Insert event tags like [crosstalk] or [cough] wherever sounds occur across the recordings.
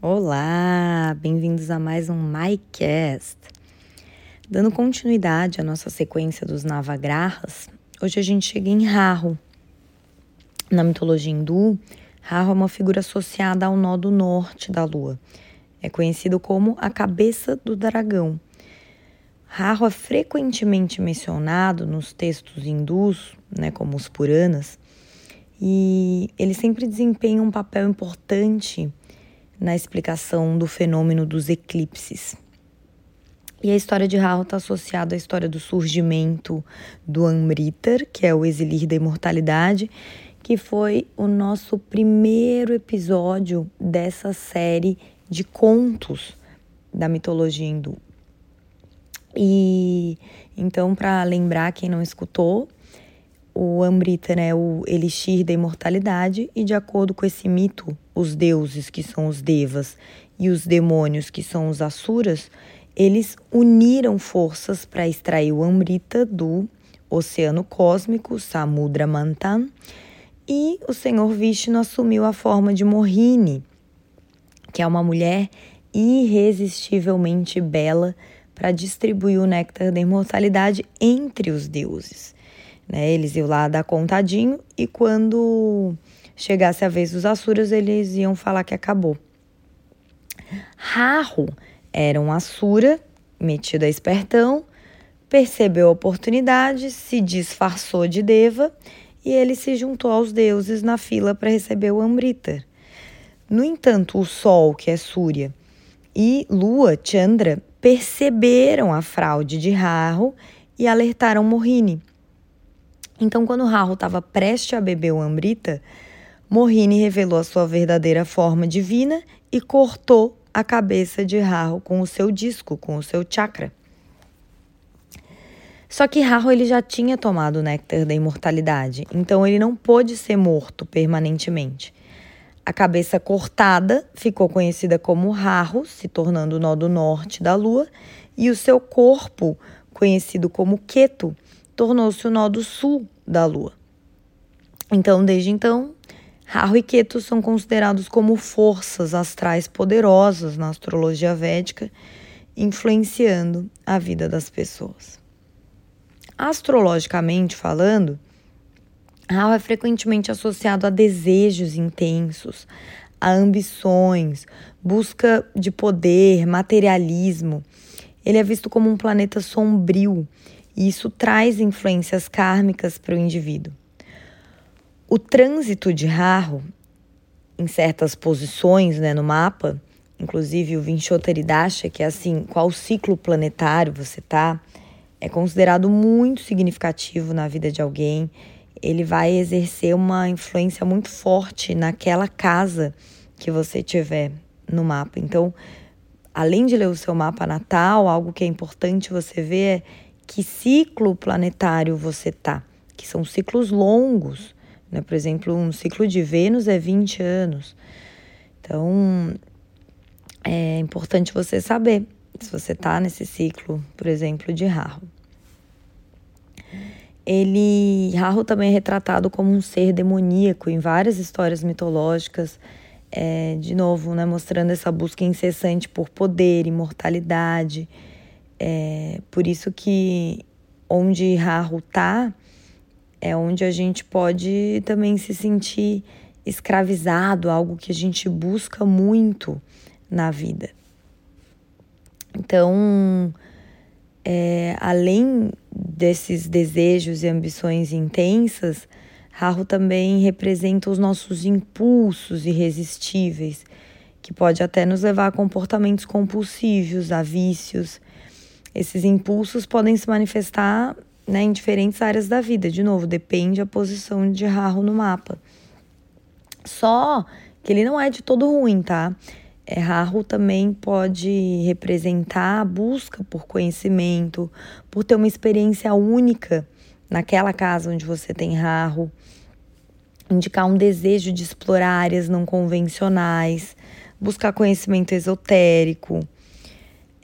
Olá, bem-vindos a mais um MyCast. Dando continuidade à nossa sequência dos Navagrahas, hoje a gente chega em Rahu. Na mitologia hindu, Rahu é uma figura associada ao nó do norte da lua. É conhecido como a cabeça do dragão. Rahu é frequentemente mencionado nos textos hindus, né, como os Puranas, e ele sempre desempenha um papel importante na explicação do fenômeno dos eclipses. E a história de Rahu está associada à história do surgimento do Amritar, que é o exilir da imortalidade, que foi o nosso primeiro episódio dessa série de contos da mitologia hindu. E então, para lembrar quem não escutou, o Amrita é o elixir da imortalidade, e de acordo com esse mito, os deuses, que são os devas, e os demônios, que são os asuras, eles uniram forças para extrair o Amrita do oceano cósmico, Samudra Manthan, e o Senhor Vishnu assumiu a forma de Mohini, que é uma mulher irresistivelmente bela para distribuir o néctar da imortalidade entre os deuses. Né? Eles iam lá dar contadinho e quando chegasse a vez dos Asuras, eles iam falar que acabou. Rahu era um Asura, metido a espertão, percebeu a oportunidade, se disfarçou de Deva e ele se juntou aos deuses na fila para receber o Amrita. No entanto, o Sol, que é Súria, e Lua, Chandra, perceberam a fraude de Rahu e alertaram Mohini. Então, quando Rahu estava prestes a beber o Amrita, Mohini revelou a sua verdadeira forma divina e cortou a cabeça de Rahu com o seu disco, com o seu chakra. Só que Rahu ele já tinha tomado o néctar da imortalidade, então ele não pôde ser morto permanentemente. A cabeça cortada ficou conhecida como Rahu, se tornando o nó do norte da lua, e o seu corpo, conhecido como Ketu, tornou-se o nó do sul da Lua. Então, desde então, Rahu e Ketu são considerados como forças astrais poderosas na astrologia védica, influenciando a vida das pessoas. Astrologicamente falando, Rahu é frequentemente associado a desejos intensos, a ambições, busca de poder, materialismo. Ele é visto como um planeta sombrio e isso traz influências kármicas para o indivíduo. O trânsito de Rahu em certas posições né, no mapa, inclusive o Vinchotaridasha, que é assim, qual ciclo planetário você está, é considerado muito significativo na vida de alguém. Ele vai exercer uma influência muito forte naquela casa que você tiver no mapa. Então, além de ler o seu mapa natal, algo que é importante você ver é que ciclo planetário você tá, que são ciclos longos. Né? Por exemplo, um ciclo de Vênus é 20 anos. Então, é importante você saber se você está nesse ciclo, por exemplo, de Rahu. Ele, Rahu também é retratado como um ser demoníaco em várias histórias mitológicas, é, de novo, né, mostrando essa busca incessante por poder, imortalidade, é por isso que onde Rahu tá é onde a gente pode também se sentir escravizado, algo que a gente busca muito na vida. Então, é, além desses desejos e ambições intensas, Rahu também representa os nossos impulsos irresistíveis, que pode até nos levar a comportamentos compulsivos, a vícios, esses impulsos podem se manifestar né, em diferentes áreas da vida. De novo, depende da posição de Rahu no mapa. Só que ele não é de todo ruim, tá? É, Rahu também pode representar a busca por conhecimento, por ter uma experiência única naquela casa onde você tem Rahu, indicar um desejo de explorar áreas não convencionais, buscar conhecimento esotérico.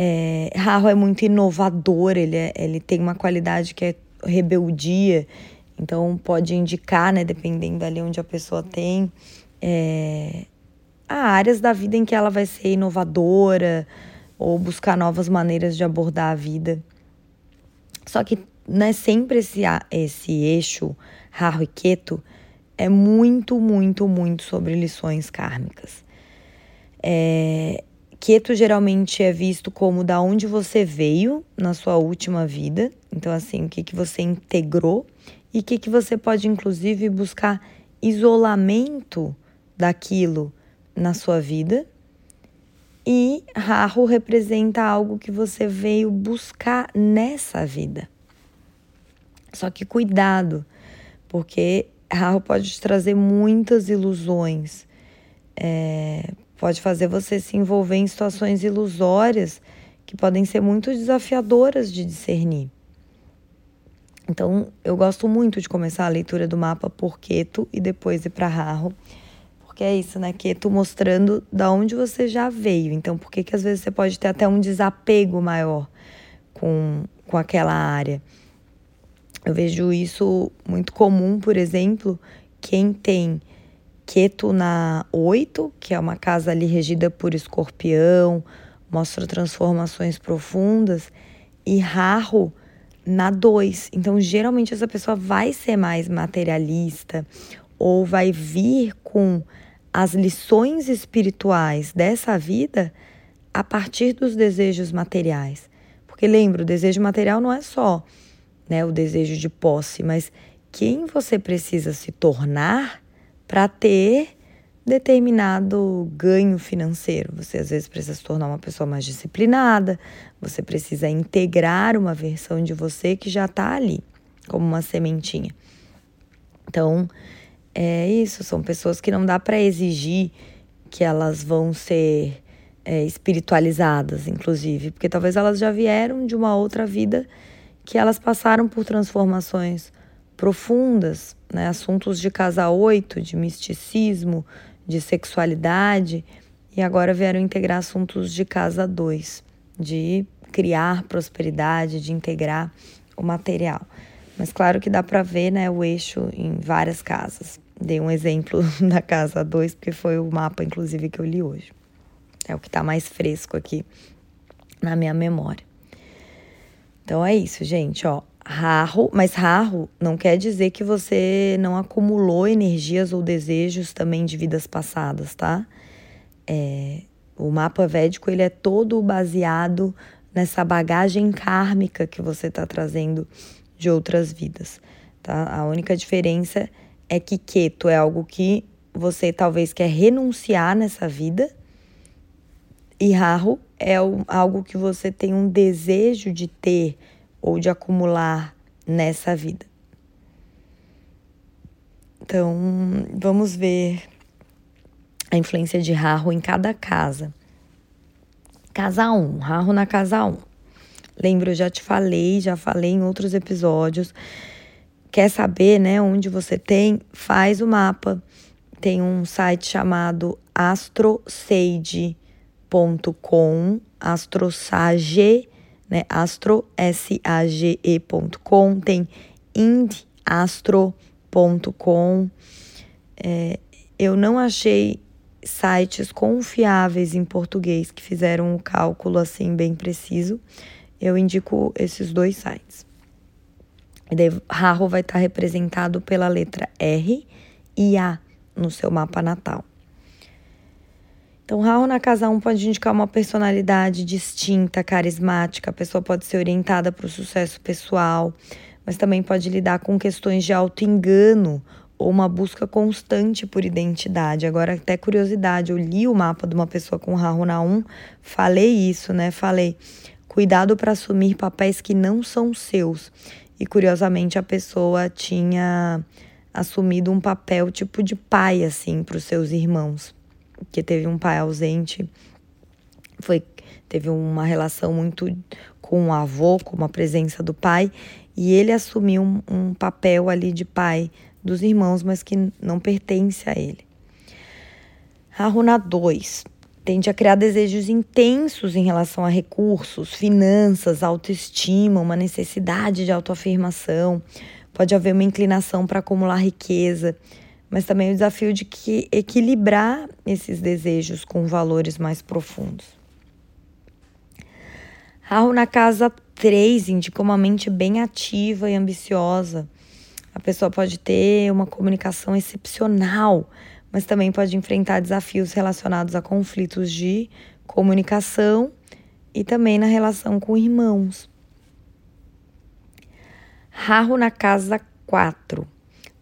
É, é muito inovador, ele, é, ele tem uma qualidade que é rebeldia, então pode indicar, né, dependendo ali onde a pessoa tem, é, há áreas da vida em que ela vai ser inovadora ou buscar novas maneiras de abordar a vida. Só que né, sempre esse, esse eixo Rahu e Keto é muito, muito, muito sobre lições kármicas. É, Keto geralmente é visto como da onde você veio na sua última vida. Então, assim, o que, que você integrou e o que, que você pode, inclusive, buscar isolamento daquilo na sua vida. E Rahu representa algo que você veio buscar nessa vida. Só que cuidado, porque Rahu pode te trazer muitas ilusões. É, pode fazer você se envolver em situações ilusórias que podem ser muito desafiadoras de discernir. Então, eu gosto muito de começar a leitura do mapa por Keto e depois ir para Rarro, porque é isso, né? Keto mostrando da onde você já veio. Então, por que que às vezes você pode ter até um desapego maior com, com aquela área? Eu vejo isso muito comum, por exemplo, quem tem Keto na 8, que é uma casa ali regida por escorpião, mostra transformações profundas, e Rarro na 2. Então, geralmente, essa pessoa vai ser mais materialista ou vai vir com as lições espirituais dessa vida a partir dos desejos materiais. Porque lembra, o desejo material não é só né, o desejo de posse, mas quem você precisa se tornar para ter determinado ganho financeiro. Você às vezes precisa se tornar uma pessoa mais disciplinada, você precisa integrar uma versão de você que já está ali, como uma sementinha. Então, é isso, são pessoas que não dá para exigir que elas vão ser é, espiritualizadas, inclusive, porque talvez elas já vieram de uma outra vida que elas passaram por transformações profundas, né? assuntos de casa oito, de misticismo, de sexualidade, e agora vieram integrar assuntos de casa dois, de criar prosperidade, de integrar o material. Mas claro que dá para ver né, o eixo em várias casas. Dei um exemplo [laughs] da casa 2, porque foi o mapa, inclusive, que eu li hoje. É o que está mais fresco aqui na minha memória. Então é isso, gente, ó. Raro, mas raro não quer dizer que você não acumulou energias ou desejos também de vidas passadas, tá? É, o mapa védico ele é todo baseado nessa bagagem kármica que você está trazendo de outras vidas, tá? A única diferença é que Keto é algo que você talvez quer renunciar nessa vida e Rahu é algo que você tem um desejo de ter ou de acumular nessa vida. Então, vamos ver a influência de Rahu em cada casa. Casa 1, um, Rahu na casa 1. Um. Lembra, eu já te falei, já falei em outros episódios. Quer saber, né, onde você tem? Faz o mapa. Tem um site chamado astrosage.com, astrosage, né, astrosage.com, tem indastro.com. É, eu não achei sites confiáveis em português que fizeram o cálculo assim bem preciso eu indico esses dois sites. E Rahu vai estar representado pela letra R e A no seu mapa natal. Então, Rahu na casa 1 pode indicar uma personalidade distinta, carismática. A pessoa pode ser orientada para o sucesso pessoal, mas também pode lidar com questões de auto-engano ou uma busca constante por identidade. Agora, até curiosidade, eu li o mapa de uma pessoa com Rahu na 1, falei isso, né? Falei, cuidado para assumir papéis que não são seus. E curiosamente a pessoa tinha assumido um papel tipo de pai assim para os seus irmãos, que teve um pai ausente, foi teve uma relação muito com o avô, com a presença do pai, e ele assumiu um, um papel ali de pai dos irmãos, mas que não pertence a ele. A runa 2 tende a criar desejos intensos em relação a recursos, finanças, autoestima, uma necessidade de autoafirmação. Pode haver uma inclinação para acumular riqueza, mas também o desafio de que equilibrar esses desejos com valores mais profundos. Rahu na casa 3 indica uma mente bem ativa e ambiciosa. A pessoa pode ter uma comunicação excepcional, mas também pode enfrentar desafios relacionados a conflitos de comunicação e também na relação com irmãos. Rahu na casa 4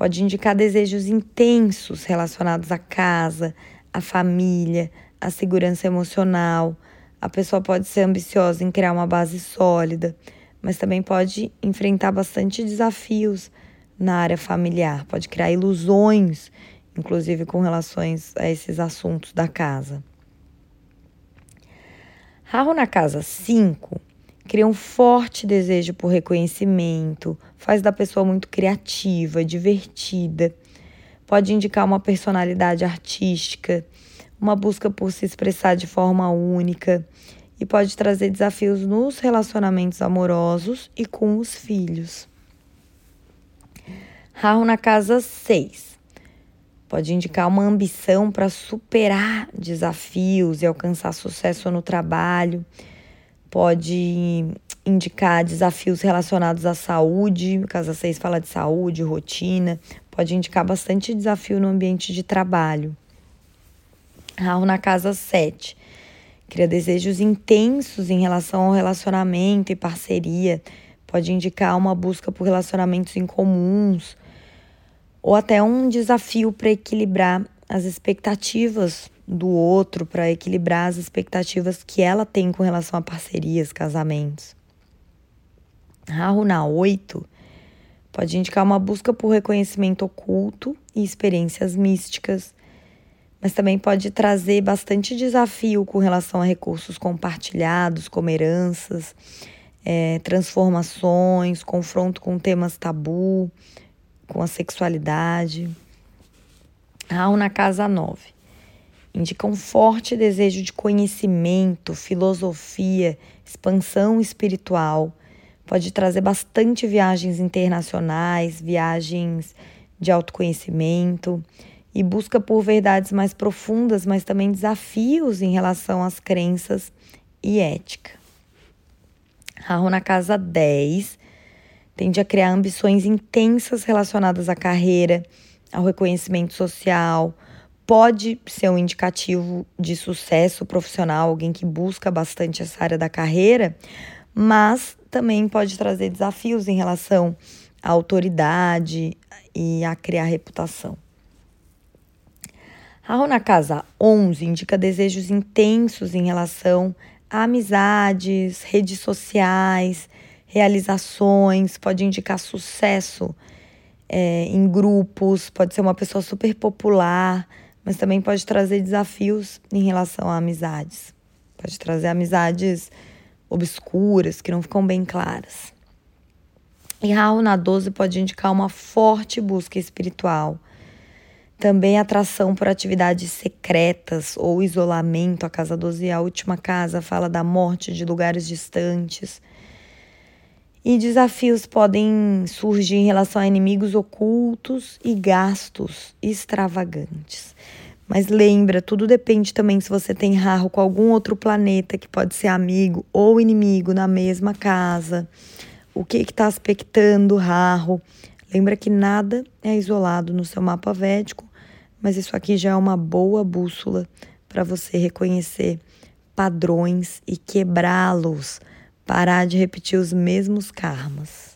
pode indicar desejos intensos relacionados à casa, à família, à segurança emocional. A pessoa pode ser ambiciosa em criar uma base sólida, mas também pode enfrentar bastante desafios na área familiar, pode criar ilusões, inclusive com relações a esses assuntos da casa. Rahu na casa 5 cria um forte desejo por reconhecimento, faz da pessoa muito criativa, divertida. Pode indicar uma personalidade artística, uma busca por se expressar de forma única e pode trazer desafios nos relacionamentos amorosos e com os filhos. Rahu na casa 6. Pode indicar uma ambição para superar desafios e alcançar sucesso no trabalho pode indicar desafios relacionados à saúde, casa 6 fala de saúde, rotina, pode indicar bastante desafio no ambiente de trabalho. Raul na casa 7 cria desejos intensos em relação ao relacionamento e parceria, pode indicar uma busca por relacionamentos incomuns ou até um desafio para equilibrar as expectativas do outro para equilibrar as expectativas que ela tem com relação a parcerias, casamentos. Rahu na 8 pode indicar uma busca por reconhecimento oculto e experiências místicas, mas também pode trazer bastante desafio com relação a recursos compartilhados, como heranças, é, transformações, confronto com temas tabu, com a sexualidade. Raul na casa 9 indica um forte desejo de conhecimento, filosofia, expansão espiritual. Pode trazer bastante viagens internacionais, viagens de autoconhecimento e busca por verdades mais profundas, mas também desafios em relação às crenças e ética. Rahu na casa 10 tende a criar ambições intensas relacionadas à carreira, ao reconhecimento social, pode ser um indicativo de sucesso profissional, alguém que busca bastante essa área da carreira, mas também pode trazer desafios em relação à autoridade e a criar reputação. Raul na casa 11 indica desejos intensos em relação a amizades, redes sociais, realizações, pode indicar sucesso é, em grupos, pode ser uma pessoa super popular, mas também pode trazer desafios em relação a amizades. Pode trazer amizades obscuras, que não ficam bem claras. E Raul na 12 pode indicar uma forte busca espiritual. Também atração por atividades secretas ou isolamento. A casa 12, a última casa, fala da morte de lugares distantes. E desafios podem surgir em relação a inimigos ocultos e gastos extravagantes. Mas lembra, tudo depende também se você tem raro com algum outro planeta que pode ser amigo ou inimigo na mesma casa. O que está aspectando raro? Lembra que nada é isolado no seu mapa védico, mas isso aqui já é uma boa bússola para você reconhecer padrões e quebrá-los parar de repetir os mesmos karmas.